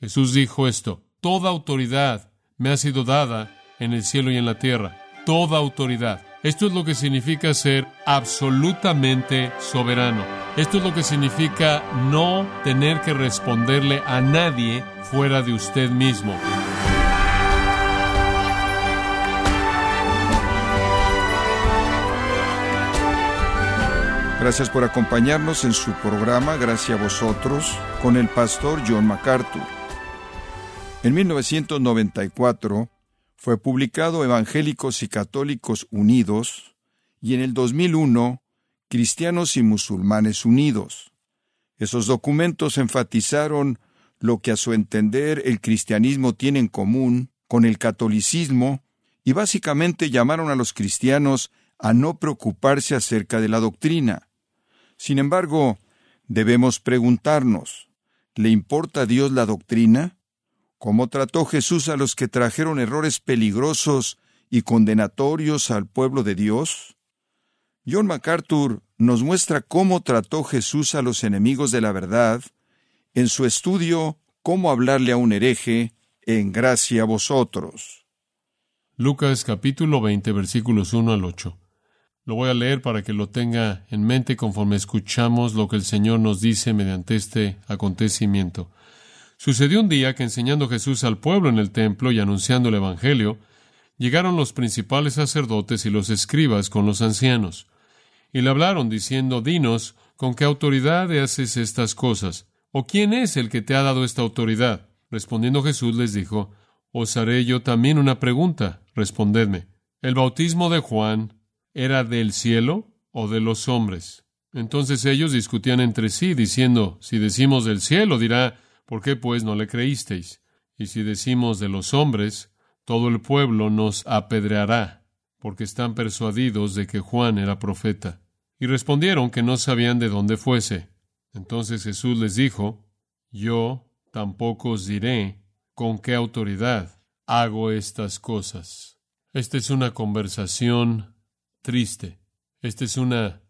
Jesús dijo esto, Toda autoridad me ha sido dada en el cielo y en la tierra. Toda autoridad. Esto es lo que significa ser absolutamente soberano. Esto es lo que significa no tener que responderle a nadie fuera de usted mismo. Gracias por acompañarnos en su programa Gracias a vosotros con el pastor John MacArthur. En 1994 fue publicado Evangélicos y Católicos Unidos y en el 2001 Cristianos y Musulmanes Unidos. Esos documentos enfatizaron lo que a su entender el cristianismo tiene en común con el catolicismo y básicamente llamaron a los cristianos a no preocuparse acerca de la doctrina. Sin embargo, debemos preguntarnos, ¿le importa a Dios la doctrina? ¿Cómo trató Jesús a los que trajeron errores peligrosos y condenatorios al pueblo de Dios? John MacArthur nos muestra cómo trató Jesús a los enemigos de la verdad en su estudio Cómo hablarle a un hereje en gracia a vosotros. Lucas capítulo 20 versículos 1 al 8. Lo voy a leer para que lo tenga en mente conforme escuchamos lo que el Señor nos dice mediante este acontecimiento. Sucedió un día que enseñando Jesús al pueblo en el templo y anunciando el Evangelio, llegaron los principales sacerdotes y los escribas con los ancianos, y le hablaron diciendo, Dinos, ¿con qué autoridad haces estas cosas? ¿O quién es el que te ha dado esta autoridad? Respondiendo Jesús les dijo, Os haré yo también una pregunta, respondedme. ¿El bautismo de Juan era del cielo o de los hombres. Entonces ellos discutían entre sí, diciendo, si decimos del cielo, dirá, ¿por qué pues no le creísteis? Y si decimos de los hombres, todo el pueblo nos apedreará, porque están persuadidos de que Juan era profeta. Y respondieron que no sabían de dónde fuese. Entonces Jesús les dijo, Yo tampoco os diré con qué autoridad hago estas cosas. Esta es una conversación triste. Esta es una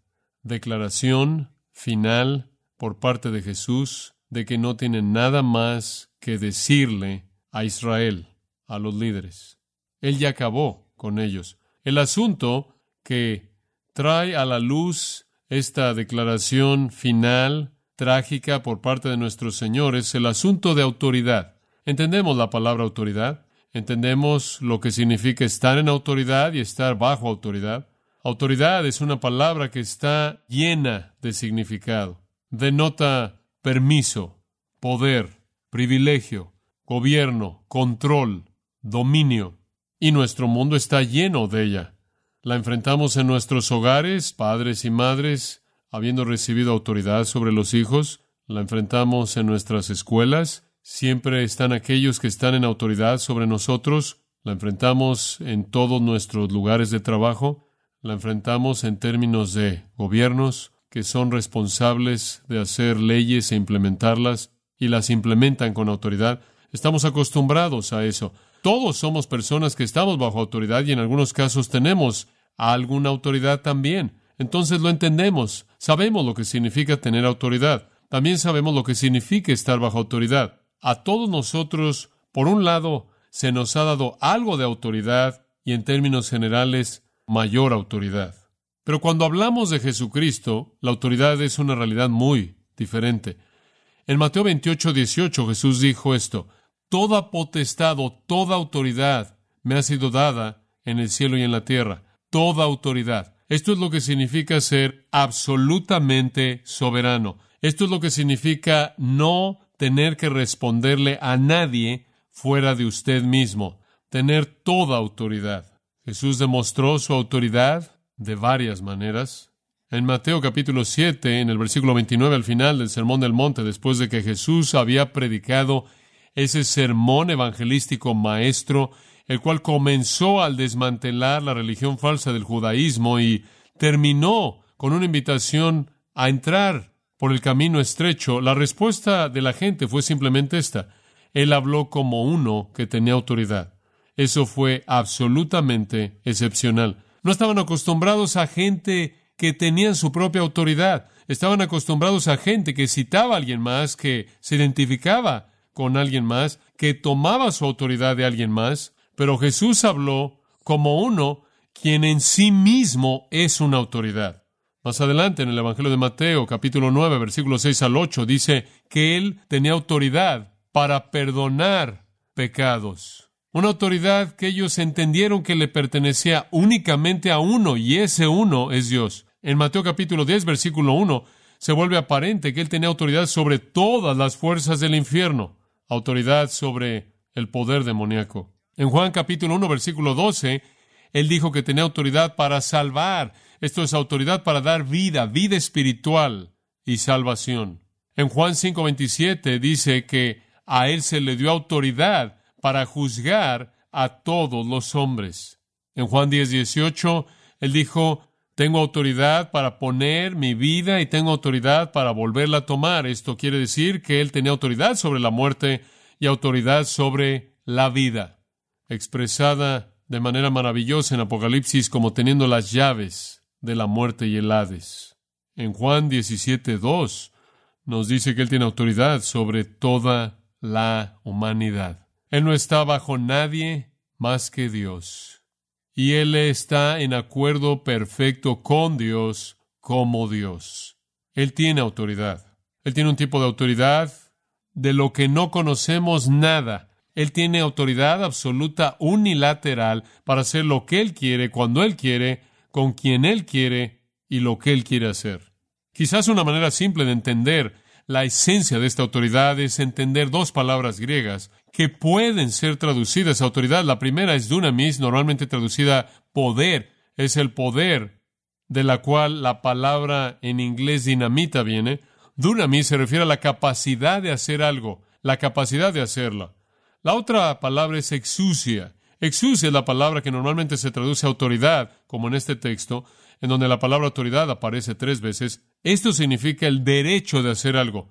declaración final por parte de Jesús de que no tiene nada más que decirle a Israel, a los líderes. Él ya acabó con ellos. El asunto que trae a la luz esta declaración final trágica por parte de nuestro Señor es el asunto de autoridad. ¿Entendemos la palabra autoridad? ¿Entendemos lo que significa estar en autoridad y estar bajo autoridad? Autoridad es una palabra que está llena de significado. Denota permiso, poder, privilegio, gobierno, control, dominio. Y nuestro mundo está lleno de ella. La enfrentamos en nuestros hogares, padres y madres, habiendo recibido autoridad sobre los hijos. La enfrentamos en nuestras escuelas. Siempre están aquellos que están en autoridad sobre nosotros. La enfrentamos en todos nuestros lugares de trabajo. La enfrentamos en términos de gobiernos que son responsables de hacer leyes e implementarlas y las implementan con autoridad. Estamos acostumbrados a eso. Todos somos personas que estamos bajo autoridad y en algunos casos tenemos alguna autoridad también. Entonces lo entendemos, sabemos lo que significa tener autoridad, también sabemos lo que significa estar bajo autoridad. A todos nosotros, por un lado, se nos ha dado algo de autoridad y en términos generales mayor autoridad. Pero cuando hablamos de Jesucristo, la autoridad es una realidad muy diferente. En Mateo 28, 18 Jesús dijo esto, Toda potestad o toda autoridad me ha sido dada en el cielo y en la tierra. Toda autoridad. Esto es lo que significa ser absolutamente soberano. Esto es lo que significa no tener que responderle a nadie fuera de usted mismo. Tener toda autoridad. Jesús demostró su autoridad de varias maneras. En Mateo capítulo 7, en el versículo 29 al final del Sermón del Monte, después de que Jesús había predicado ese sermón evangelístico maestro, el cual comenzó al desmantelar la religión falsa del judaísmo y terminó con una invitación a entrar por el camino estrecho, la respuesta de la gente fue simplemente esta. Él habló como uno que tenía autoridad. Eso fue absolutamente excepcional. No estaban acostumbrados a gente que tenían su propia autoridad. Estaban acostumbrados a gente que citaba a alguien más, que se identificaba con alguien más, que tomaba su autoridad de alguien más, pero Jesús habló como uno quien en sí mismo es una autoridad. Más adelante en el Evangelio de Mateo, capítulo 9, versículos 6 al 8, dice que él tenía autoridad para perdonar pecados. Una autoridad que ellos entendieron que le pertenecía únicamente a uno, y ese uno es Dios. En Mateo capítulo 10, versículo 1, se vuelve aparente que él tenía autoridad sobre todas las fuerzas del infierno, autoridad sobre el poder demoníaco. En Juan capítulo 1, versículo 12, él dijo que tenía autoridad para salvar. Esto es autoridad para dar vida, vida espiritual y salvación. En Juan 5:27 dice que a él se le dio autoridad para juzgar a todos los hombres. En Juan 10:18 él dijo, tengo autoridad para poner mi vida y tengo autoridad para volverla a tomar. Esto quiere decir que él tenía autoridad sobre la muerte y autoridad sobre la vida, expresada de manera maravillosa en Apocalipsis como teniendo las llaves de la muerte y el Hades. En Juan 17.2 nos dice que Él tiene autoridad sobre toda la humanidad. Él no está bajo nadie más que Dios. Y Él está en acuerdo perfecto con Dios como Dios. Él tiene autoridad. Él tiene un tipo de autoridad de lo que no conocemos nada él tiene autoridad absoluta unilateral para hacer lo que Él quiere, cuando Él quiere, con quien Él quiere y lo que Él quiere hacer. Quizás una manera simple de entender la esencia de esta autoridad es entender dos palabras griegas que pueden ser traducidas a autoridad. La primera es dunamis, normalmente traducida poder. Es el poder de la cual la palabra en inglés dinamita viene. Dunamis se refiere a la capacidad de hacer algo, la capacidad de hacerla. La otra palabra es exusia. Exusia es la palabra que normalmente se traduce a autoridad, como en este texto, en donde la palabra autoridad aparece tres veces. Esto significa el derecho de hacer algo.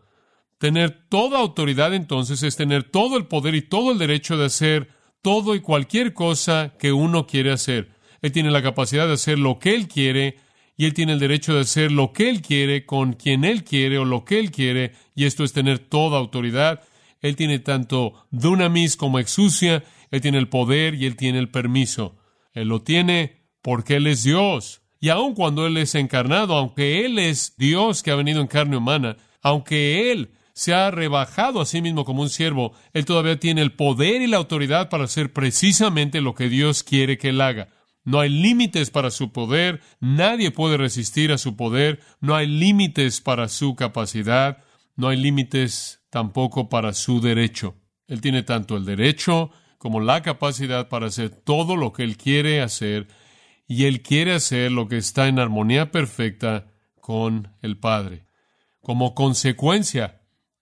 Tener toda autoridad entonces es tener todo el poder y todo el derecho de hacer todo y cualquier cosa que uno quiere hacer. Él tiene la capacidad de hacer lo que él quiere y él tiene el derecho de hacer lo que él quiere con quien él quiere o lo que él quiere y esto es tener toda autoridad él tiene tanto dunamis como exusia, Él tiene el poder y Él tiene el permiso. Él lo tiene porque Él es Dios. Y aun cuando Él es encarnado, aunque Él es Dios que ha venido en carne humana, aunque Él se ha rebajado a sí mismo como un siervo, Él todavía tiene el poder y la autoridad para hacer precisamente lo que Dios quiere que Él haga. No hay límites para su poder, nadie puede resistir a su poder, no hay límites para su capacidad, no hay límites tampoco para su derecho. Él tiene tanto el derecho como la capacidad para hacer todo lo que él quiere hacer, y él quiere hacer lo que está en armonía perfecta con el Padre. Como consecuencia,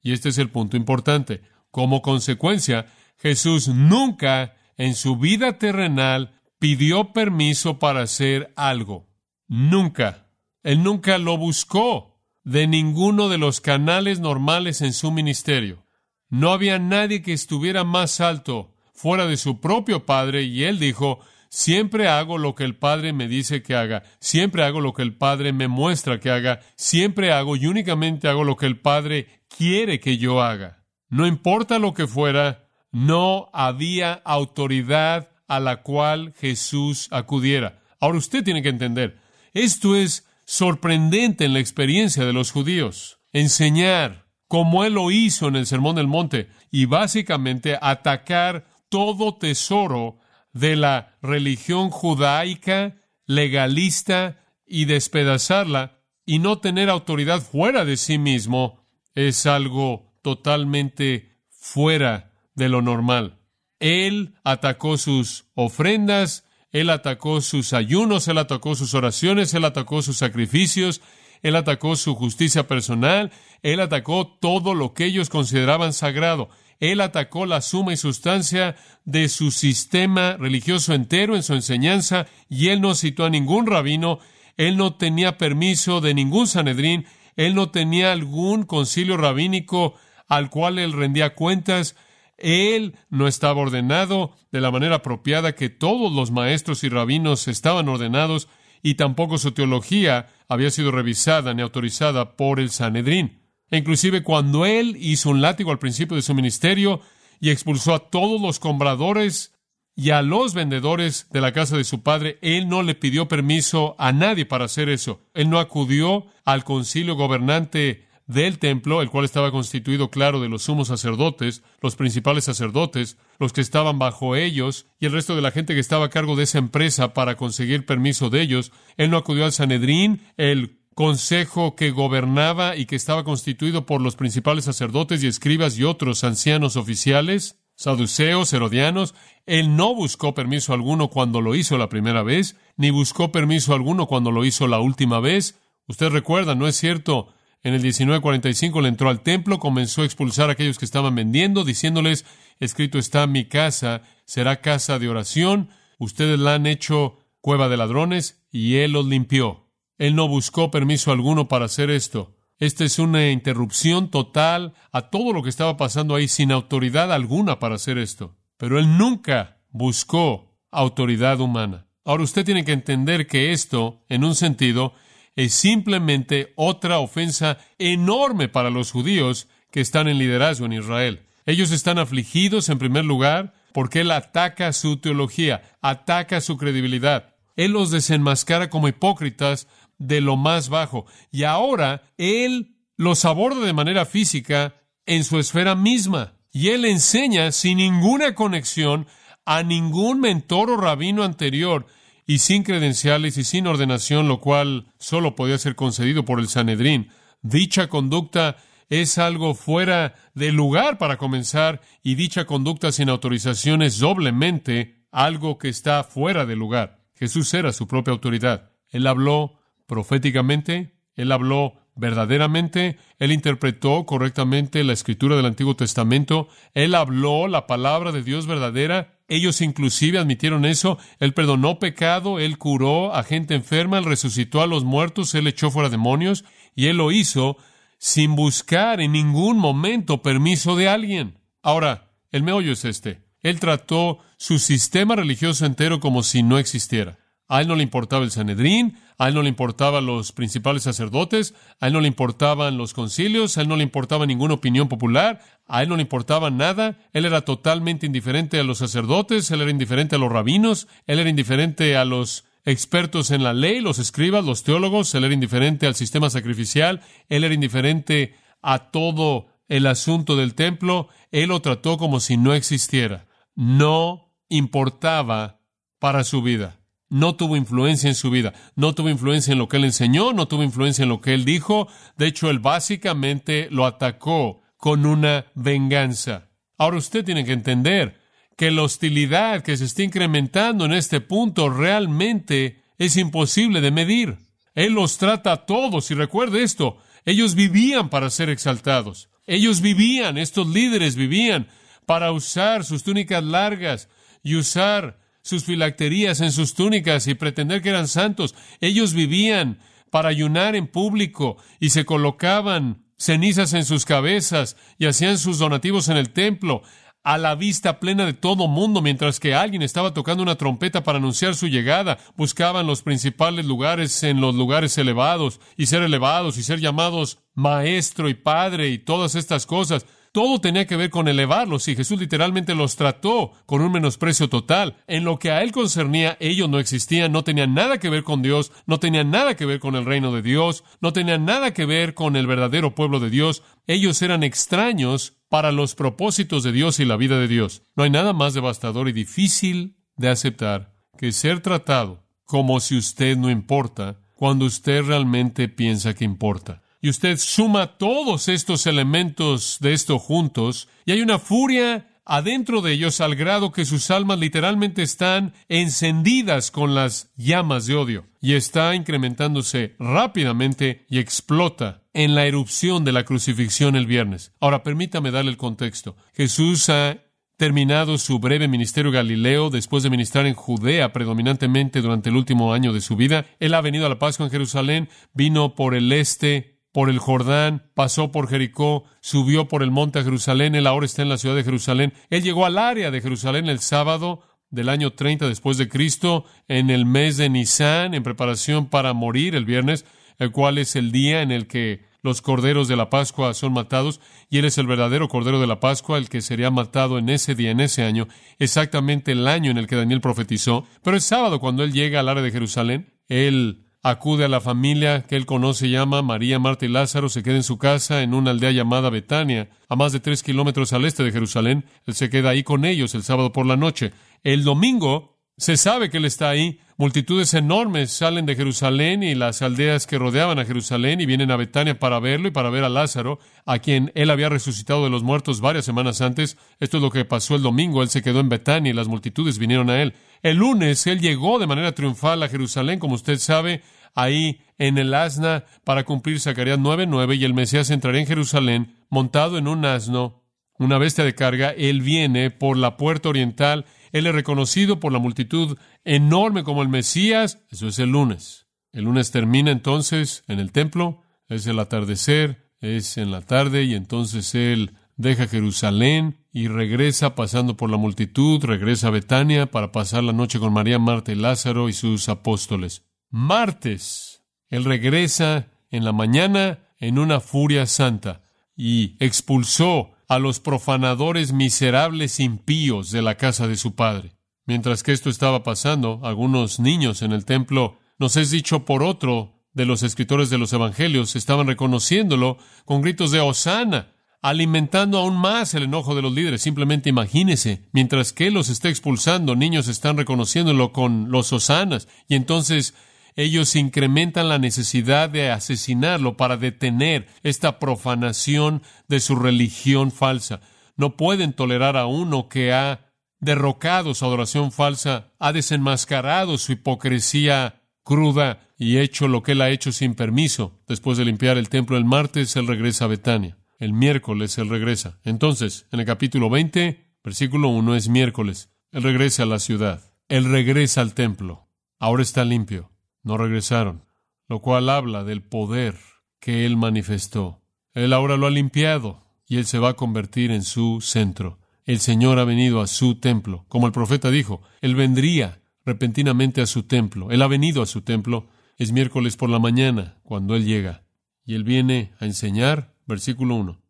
y este es el punto importante, como consecuencia, Jesús nunca en su vida terrenal pidió permiso para hacer algo. Nunca. Él nunca lo buscó de ninguno de los canales normales en su ministerio. No había nadie que estuviera más alto fuera de su propio Padre y él dijo, siempre hago lo que el Padre me dice que haga, siempre hago lo que el Padre me muestra que haga, siempre hago y únicamente hago lo que el Padre quiere que yo haga. No importa lo que fuera, no había autoridad a la cual Jesús acudiera. Ahora usted tiene que entender, esto es sorprendente en la experiencia de los judíos. Enseñar, como él lo hizo en el Sermón del Monte, y básicamente atacar todo tesoro de la religión judaica, legalista, y despedazarla, y no tener autoridad fuera de sí mismo, es algo totalmente fuera de lo normal. Él atacó sus ofrendas, él atacó sus ayunos, él atacó sus oraciones, él atacó sus sacrificios, él atacó su justicia personal, él atacó todo lo que ellos consideraban sagrado. Él atacó la suma y sustancia de su sistema religioso entero en su enseñanza y él no citó a ningún rabino, él no tenía permiso de ningún Sanedrín, él no tenía algún concilio rabínico al cual él rendía cuentas, él no estaba ordenado de la manera apropiada que todos los maestros y rabinos estaban ordenados, y tampoco su teología había sido revisada ni autorizada por el Sanedrín. E inclusive cuando él hizo un látigo al principio de su ministerio y expulsó a todos los compradores y a los vendedores de la casa de su padre, él no le pidió permiso a nadie para hacer eso. Él no acudió al concilio gobernante del templo, el cual estaba constituido, claro, de los sumos sacerdotes, los principales sacerdotes, los que estaban bajo ellos y el resto de la gente que estaba a cargo de esa empresa para conseguir permiso de ellos. Él no acudió al Sanedrín, el consejo que gobernaba y que estaba constituido por los principales sacerdotes y escribas y otros ancianos oficiales, saduceos, herodianos. Él no buscó permiso alguno cuando lo hizo la primera vez, ni buscó permiso alguno cuando lo hizo la última vez. Usted recuerda, ¿no es cierto? En el 1945 le entró al templo, comenzó a expulsar a aquellos que estaban vendiendo, diciéndoles, escrito está, mi casa será casa de oración, ustedes la han hecho cueva de ladrones, y él los limpió. Él no buscó permiso alguno para hacer esto. Esta es una interrupción total a todo lo que estaba pasando ahí sin autoridad alguna para hacer esto. Pero él nunca buscó autoridad humana. Ahora usted tiene que entender que esto, en un sentido, es simplemente otra ofensa enorme para los judíos que están en liderazgo en Israel. Ellos están afligidos, en primer lugar, porque él ataca su teología, ataca su credibilidad. Él los desenmascara como hipócritas de lo más bajo. Y ahora Él los aborda de manera física en su esfera misma. Y Él enseña sin ninguna conexión a ningún mentor o rabino anterior y sin credenciales y sin ordenación, lo cual solo podía ser concedido por el Sanedrín. Dicha conducta es algo fuera de lugar para comenzar y dicha conducta sin autorización es doblemente algo que está fuera de lugar. Jesús era su propia autoridad. Él habló proféticamente, él habló verdaderamente, él interpretó correctamente la escritura del Antiguo Testamento, él habló la palabra de Dios verdadera, ellos inclusive admitieron eso, él perdonó pecado, él curó a gente enferma, él resucitó a los muertos, él echó fuera demonios, y él lo hizo sin buscar en ningún momento permiso de alguien. Ahora, el meollo es este. Él trató su sistema religioso entero como si no existiera. A él no le importaba el Sanedrín, a él no le importaban los principales sacerdotes, a él no le importaban los concilios, a él no le importaba ninguna opinión popular, a él no le importaba nada, él era totalmente indiferente a los sacerdotes, él era indiferente a los rabinos, él era indiferente a los expertos en la ley, los escribas, los teólogos, él era indiferente al sistema sacrificial, él era indiferente a todo el asunto del templo, él lo trató como si no existiera. No importaba para su vida no tuvo influencia en su vida, no tuvo influencia en lo que él enseñó, no tuvo influencia en lo que él dijo, de hecho él básicamente lo atacó con una venganza. Ahora usted tiene que entender que la hostilidad que se está incrementando en este punto realmente es imposible de medir. Él los trata a todos y recuerde esto, ellos vivían para ser exaltados. Ellos vivían, estos líderes vivían para usar sus túnicas largas y usar sus filacterías en sus túnicas y pretender que eran santos. Ellos vivían para ayunar en público y se colocaban cenizas en sus cabezas y hacían sus donativos en el templo a la vista plena de todo mundo, mientras que alguien estaba tocando una trompeta para anunciar su llegada. Buscaban los principales lugares en los lugares elevados y ser elevados y ser llamados maestro y padre y todas estas cosas. Todo tenía que ver con elevarlos y Jesús literalmente los trató con un menosprecio total. En lo que a él concernía, ellos no existían, no tenían nada que ver con Dios, no tenían nada que ver con el reino de Dios, no tenían nada que ver con el verdadero pueblo de Dios. Ellos eran extraños para los propósitos de Dios y la vida de Dios. No hay nada más devastador y difícil de aceptar que ser tratado como si usted no importa cuando usted realmente piensa que importa y usted suma todos estos elementos de esto juntos, y hay una furia adentro de ellos al grado que sus almas literalmente están encendidas con las llamas de odio y está incrementándose rápidamente y explota en la erupción de la crucifixión el viernes. Ahora permítame darle el contexto. Jesús ha terminado su breve ministerio Galileo después de ministrar en Judea predominantemente durante el último año de su vida. Él ha venido a la Pascua en Jerusalén, vino por el este por el Jordán, pasó por Jericó, subió por el monte a Jerusalén, él ahora está en la ciudad de Jerusalén. Él llegó al área de Jerusalén el sábado del año 30 después de Cristo, en el mes de Nisan, en preparación para morir el viernes, el cual es el día en el que los corderos de la Pascua son matados, y Él es el verdadero cordero de la Pascua, el que sería matado en ese día, en ese año, exactamente el año en el que Daniel profetizó. Pero es sábado cuando Él llega al área de Jerusalén. Él acude a la familia que él conoce, llama María, Marta y Lázaro, se queda en su casa en una aldea llamada Betania, a más de tres kilómetros al este de Jerusalén. Él se queda ahí con ellos el sábado por la noche. El domingo se sabe que Él está ahí. Multitudes enormes salen de Jerusalén y las aldeas que rodeaban a Jerusalén y vienen a Betania para verlo y para ver a Lázaro, a quien Él había resucitado de los muertos varias semanas antes. Esto es lo que pasó el domingo. Él se quedó en Betania y las multitudes vinieron a Él. El lunes Él llegó de manera triunfal a Jerusalén, como usted sabe, ahí en el asna para cumplir Zacarías 9:9 y el Mesías entraría en Jerusalén montado en un asno, una bestia de carga. Él viene por la puerta oriental él es reconocido por la multitud enorme como el Mesías. Eso es el lunes. El lunes termina entonces en el templo, es el atardecer, es en la tarde y entonces Él deja Jerusalén y regresa pasando por la multitud, regresa a Betania para pasar la noche con María, Marta y Lázaro y sus apóstoles. Martes, Él regresa en la mañana en una furia santa y expulsó a los profanadores miserables impíos de la casa de su padre. Mientras que esto estaba pasando, algunos niños en el templo, nos es dicho por otro de los escritores de los evangelios, estaban reconociéndolo con gritos de Osana, alimentando aún más el enojo de los líderes. Simplemente imagínese, mientras que él los está expulsando, niños están reconociéndolo con los Osanas, y entonces ellos incrementan la necesidad de asesinarlo para detener esta profanación de su religión falsa. No pueden tolerar a uno que ha derrocado su adoración falsa, ha desenmascarado su hipocresía cruda y hecho lo que él ha hecho sin permiso. Después de limpiar el templo el martes, él regresa a Betania. El miércoles él regresa. Entonces, en el capítulo 20, versículo 1 es miércoles. Él regresa a la ciudad. Él regresa al templo. Ahora está limpio no regresaron, lo cual habla del poder que Él manifestó. Él ahora lo ha limpiado y Él se va a convertir en su centro. El Señor ha venido a su templo. Como el profeta dijo, Él vendría repentinamente a su templo. Él ha venido a su templo. Es miércoles por la mañana cuando Él llega. Y Él viene a enseñar, versículo 1.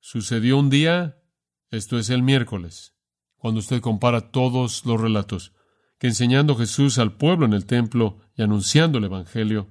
Sucedió un día, esto es el miércoles, cuando usted compara todos los relatos, que enseñando Jesús al pueblo en el templo, y anunciando el Evangelio.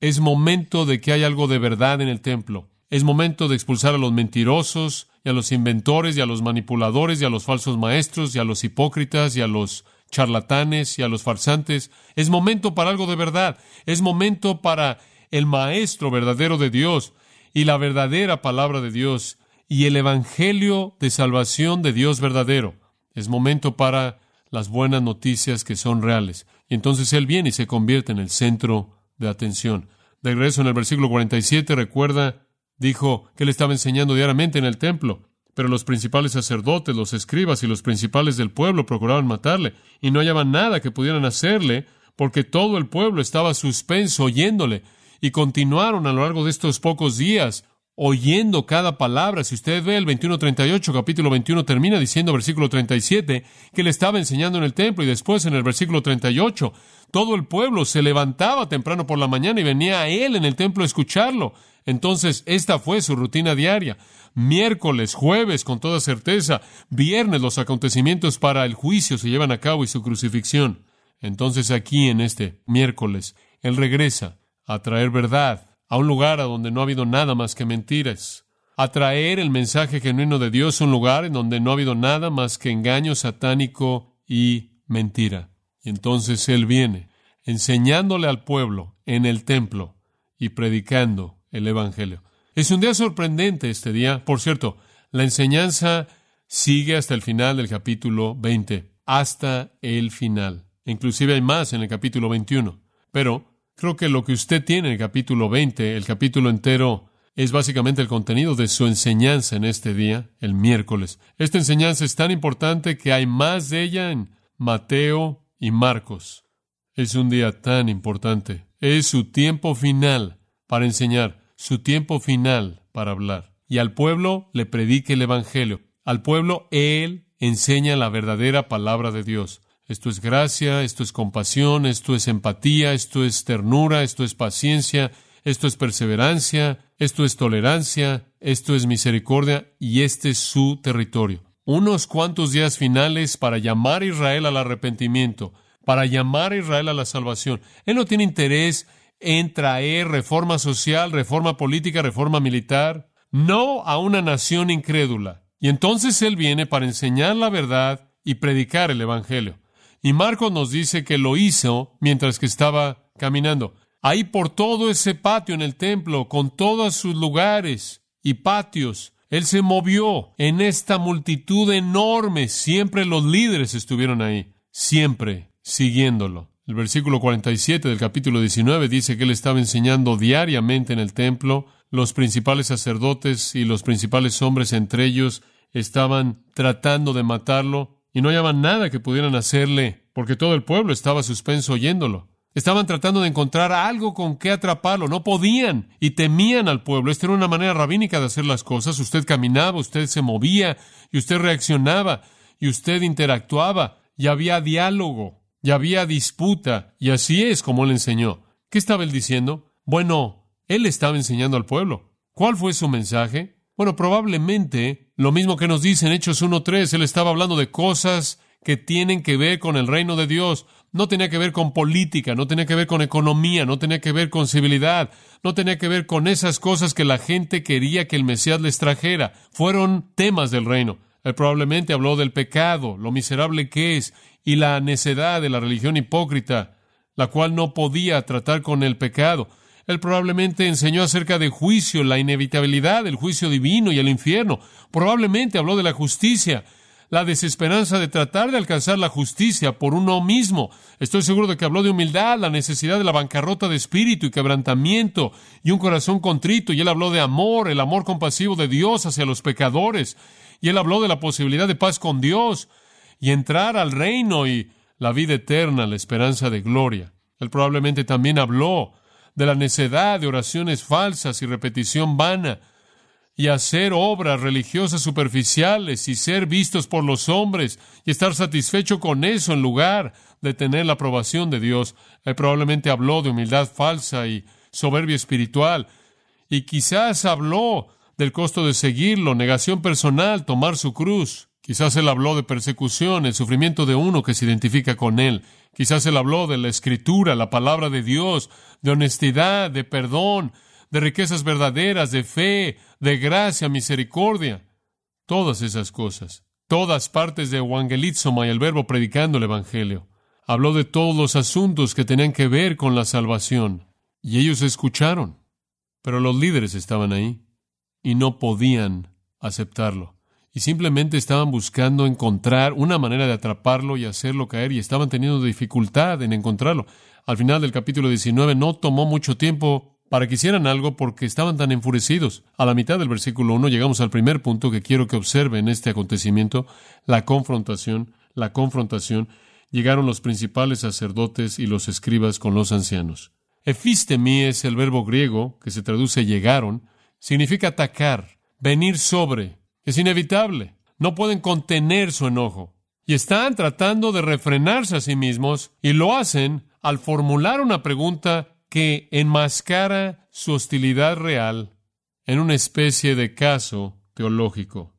Es momento de que haya algo de verdad en el templo. Es momento de expulsar a los mentirosos y a los inventores y a los manipuladores y a los falsos maestros y a los hipócritas y a los charlatanes y a los farsantes. Es momento para algo de verdad. Es momento para el maestro verdadero de Dios y la verdadera palabra de Dios y el Evangelio de salvación de Dios verdadero. Es momento para las buenas noticias que son reales. Y entonces Él viene y se convierte en el centro de atención. De regreso en el versículo 47, recuerda, dijo que Él estaba enseñando diariamente en el templo, pero los principales sacerdotes, los escribas y los principales del pueblo procuraban matarle, y no hallaban nada que pudieran hacerle, porque todo el pueblo estaba suspenso oyéndole, y continuaron a lo largo de estos pocos días oyendo cada palabra. Si usted ve el 21.38, capítulo 21 termina diciendo, versículo 37, que le estaba enseñando en el templo y después en el versículo 38, todo el pueblo se levantaba temprano por la mañana y venía a él en el templo a escucharlo. Entonces, esta fue su rutina diaria. Miércoles, jueves, con toda certeza, viernes los acontecimientos para el juicio se llevan a cabo y su crucifixión. Entonces aquí en este miércoles, Él regresa a traer verdad, a un lugar a donde no ha habido nada más que mentiras, a traer el mensaje genuino de Dios a un lugar en donde no ha habido nada más que engaño satánico y mentira. Y entonces Él viene enseñándole al pueblo en el templo y predicando el Evangelio. Es un día sorprendente este día. Por cierto, la enseñanza sigue hasta el final del capítulo 20, hasta el final. Inclusive hay más en el capítulo 21. Pero Creo que lo que usted tiene en el capítulo 20, el capítulo entero, es básicamente el contenido de su enseñanza en este día, el miércoles. Esta enseñanza es tan importante que hay más de ella en Mateo y Marcos. Es un día tan importante. Es su tiempo final para enseñar, su tiempo final para hablar. Y al pueblo le predique el Evangelio. Al pueblo Él enseña la verdadera palabra de Dios. Esto es gracia, esto es compasión, esto es empatía, esto es ternura, esto es paciencia, esto es perseverancia, esto es tolerancia, esto es misericordia y este es su territorio. Unos cuantos días finales para llamar a Israel al arrepentimiento, para llamar a Israel a la salvación. Él no tiene interés en traer reforma social, reforma política, reforma militar, no a una nación incrédula. Y entonces Él viene para enseñar la verdad y predicar el Evangelio. Y Marcos nos dice que lo hizo mientras que estaba caminando. Ahí por todo ese patio en el templo, con todos sus lugares y patios, Él se movió en esta multitud enorme. Siempre los líderes estuvieron ahí, siempre siguiéndolo. El versículo 47 del capítulo 19 dice que Él estaba enseñando diariamente en el templo. Los principales sacerdotes y los principales hombres entre ellos estaban tratando de matarlo y no hallaban nada que pudieran hacerle, porque todo el pueblo estaba suspenso oyéndolo. Estaban tratando de encontrar algo con que atraparlo, no podían y temían al pueblo. Esta era una manera rabínica de hacer las cosas. Usted caminaba, usted se movía y usted reaccionaba y usted interactuaba y había diálogo y había disputa y así es como él enseñó. ¿Qué estaba él diciendo? Bueno, él estaba enseñando al pueblo. ¿Cuál fue su mensaje? Bueno, probablemente lo mismo que nos dice en Hechos 1.3, él estaba hablando de cosas que tienen que ver con el reino de Dios. No tenía que ver con política, no tenía que ver con economía, no tenía que ver con civilidad, no tenía que ver con esas cosas que la gente quería que el Mesías les trajera. Fueron temas del reino. Él probablemente habló del pecado, lo miserable que es, y la necedad de la religión hipócrita, la cual no podía tratar con el pecado. Él probablemente enseñó acerca de juicio, la inevitabilidad del juicio divino y el infierno. Probablemente habló de la justicia, la desesperanza de tratar de alcanzar la justicia por uno mismo. Estoy seguro de que habló de humildad, la necesidad de la bancarrota de espíritu y quebrantamiento y un corazón contrito. Y él habló de amor, el amor compasivo de Dios hacia los pecadores. Y él habló de la posibilidad de paz con Dios y entrar al reino y la vida eterna, la esperanza de gloria. Él probablemente también habló de la necedad de oraciones falsas y repetición vana, y hacer obras religiosas superficiales y ser vistos por los hombres y estar satisfecho con eso en lugar de tener la aprobación de Dios. Él probablemente habló de humildad falsa y soberbia espiritual, y quizás habló del costo de seguirlo, negación personal, tomar su cruz. Quizás él habló de persecución, el sufrimiento de uno que se identifica con él. Quizás él habló de la escritura, la palabra de Dios, de honestidad, de perdón, de riquezas verdaderas, de fe, de gracia, misericordia. Todas esas cosas. Todas partes de Evangelizoma y el verbo predicando el Evangelio. Habló de todos los asuntos que tenían que ver con la salvación. Y ellos escucharon. Pero los líderes estaban ahí y no podían aceptarlo y simplemente estaban buscando encontrar una manera de atraparlo y hacerlo caer y estaban teniendo dificultad en encontrarlo. Al final del capítulo 19 no tomó mucho tiempo para que hicieran algo porque estaban tan enfurecidos. A la mitad del versículo 1 llegamos al primer punto que quiero que observen este acontecimiento, la confrontación, la confrontación. Llegaron los principales sacerdotes y los escribas con los ancianos. Efistemi es el verbo griego que se traduce llegaron, significa atacar, venir sobre, es inevitable. No pueden contener su enojo. Y están tratando de refrenarse a sí mismos y lo hacen al formular una pregunta que enmascara su hostilidad real en una especie de caso teológico.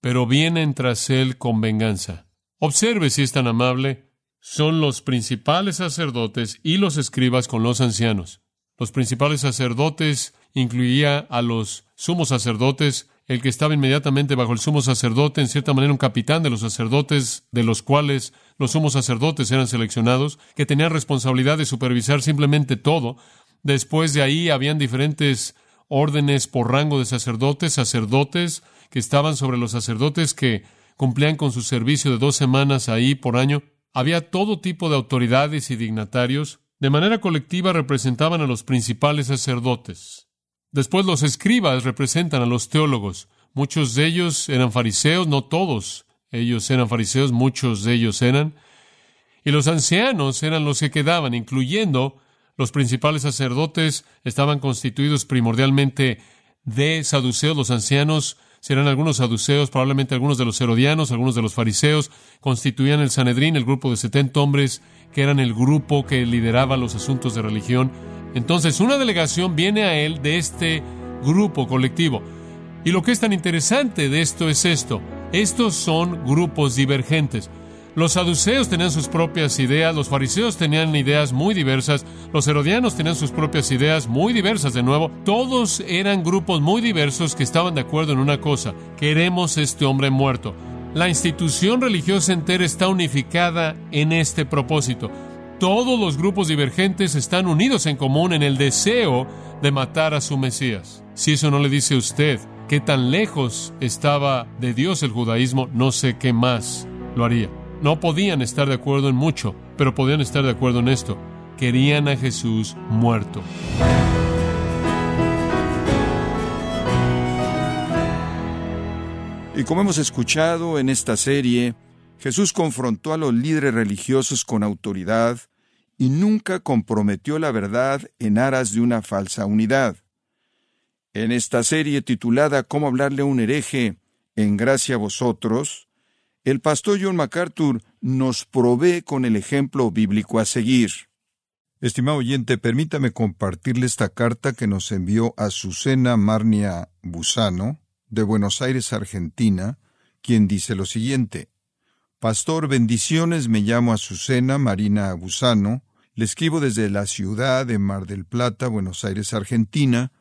Pero vienen tras él con venganza. Observe si es tan amable. Son los principales sacerdotes y los escribas con los ancianos. Los principales sacerdotes incluía a los sumos sacerdotes el que estaba inmediatamente bajo el sumo sacerdote, en cierta manera un capitán de los sacerdotes, de los cuales los sumos sacerdotes eran seleccionados, que tenían responsabilidad de supervisar simplemente todo. Después de ahí habían diferentes órdenes por rango de sacerdotes, sacerdotes que estaban sobre los sacerdotes que cumplían con su servicio de dos semanas ahí por año. Había todo tipo de autoridades y dignatarios. De manera colectiva representaban a los principales sacerdotes. Después los escribas representan a los teólogos. Muchos de ellos eran fariseos, no todos. Ellos eran fariseos, muchos de ellos eran. Y los ancianos eran los que quedaban, incluyendo los principales sacerdotes, estaban constituidos primordialmente de saduceos. Los ancianos serán algunos saduceos, probablemente algunos de los herodianos, algunos de los fariseos, constituían el Sanedrín, el grupo de setenta hombres, que eran el grupo que lideraba los asuntos de religión Entonces una delegación viene a él de este grupo colectivo. Y lo que es tan interesante de esto es esto. Estos son grupos divergentes. Los saduceos tenían sus propias ideas, los fariseos tenían ideas muy diversas, los herodianos tenían sus propias ideas muy diversas de nuevo. Todos eran grupos muy diversos que estaban de acuerdo en una cosa, queremos este hombre muerto. La institución religiosa entera está unificada en este propósito. Todos los grupos divergentes están unidos en común en el deseo de matar a su Mesías. Si eso no le dice a usted qué tan lejos estaba de Dios el judaísmo, no sé qué más lo haría. No podían estar de acuerdo en mucho, pero podían estar de acuerdo en esto. Querían a Jesús muerto. Y como hemos escuchado en esta serie, Jesús confrontó a los líderes religiosos con autoridad y nunca comprometió la verdad en aras de una falsa unidad. En esta serie titulada Cómo hablarle a un hereje, en gracia a vosotros, el pastor John MacArthur nos provee con el ejemplo bíblico a seguir. Estimado oyente, permítame compartirle esta carta que nos envió Azucena Marnia Busano, de Buenos Aires, Argentina, quien dice lo siguiente. Pastor, bendiciones, me llamo Azucena Marina Busano, le escribo desde la ciudad de Mar del Plata, Buenos Aires, Argentina.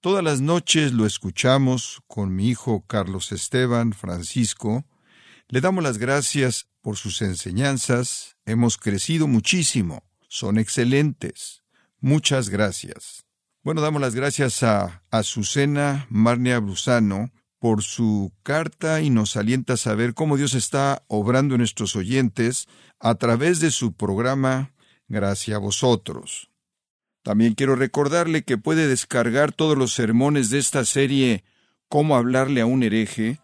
Todas las noches lo escuchamos con mi hijo Carlos Esteban Francisco, le damos las gracias por sus enseñanzas. Hemos crecido muchísimo. Son excelentes. Muchas gracias. Bueno, damos las gracias a Azucena Marnia Brusano por su carta y nos alienta a saber cómo Dios está obrando en nuestros oyentes a través de su programa Gracias a vosotros. También quiero recordarle que puede descargar todos los sermones de esta serie Cómo hablarle a un hereje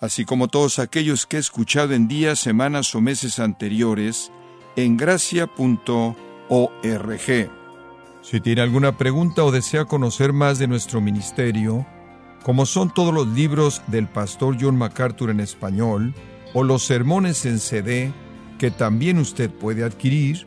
así como todos aquellos que he escuchado en días, semanas o meses anteriores en gracia.org. Si tiene alguna pregunta o desea conocer más de nuestro ministerio, como son todos los libros del pastor John MacArthur en español o los sermones en CD que también usted puede adquirir,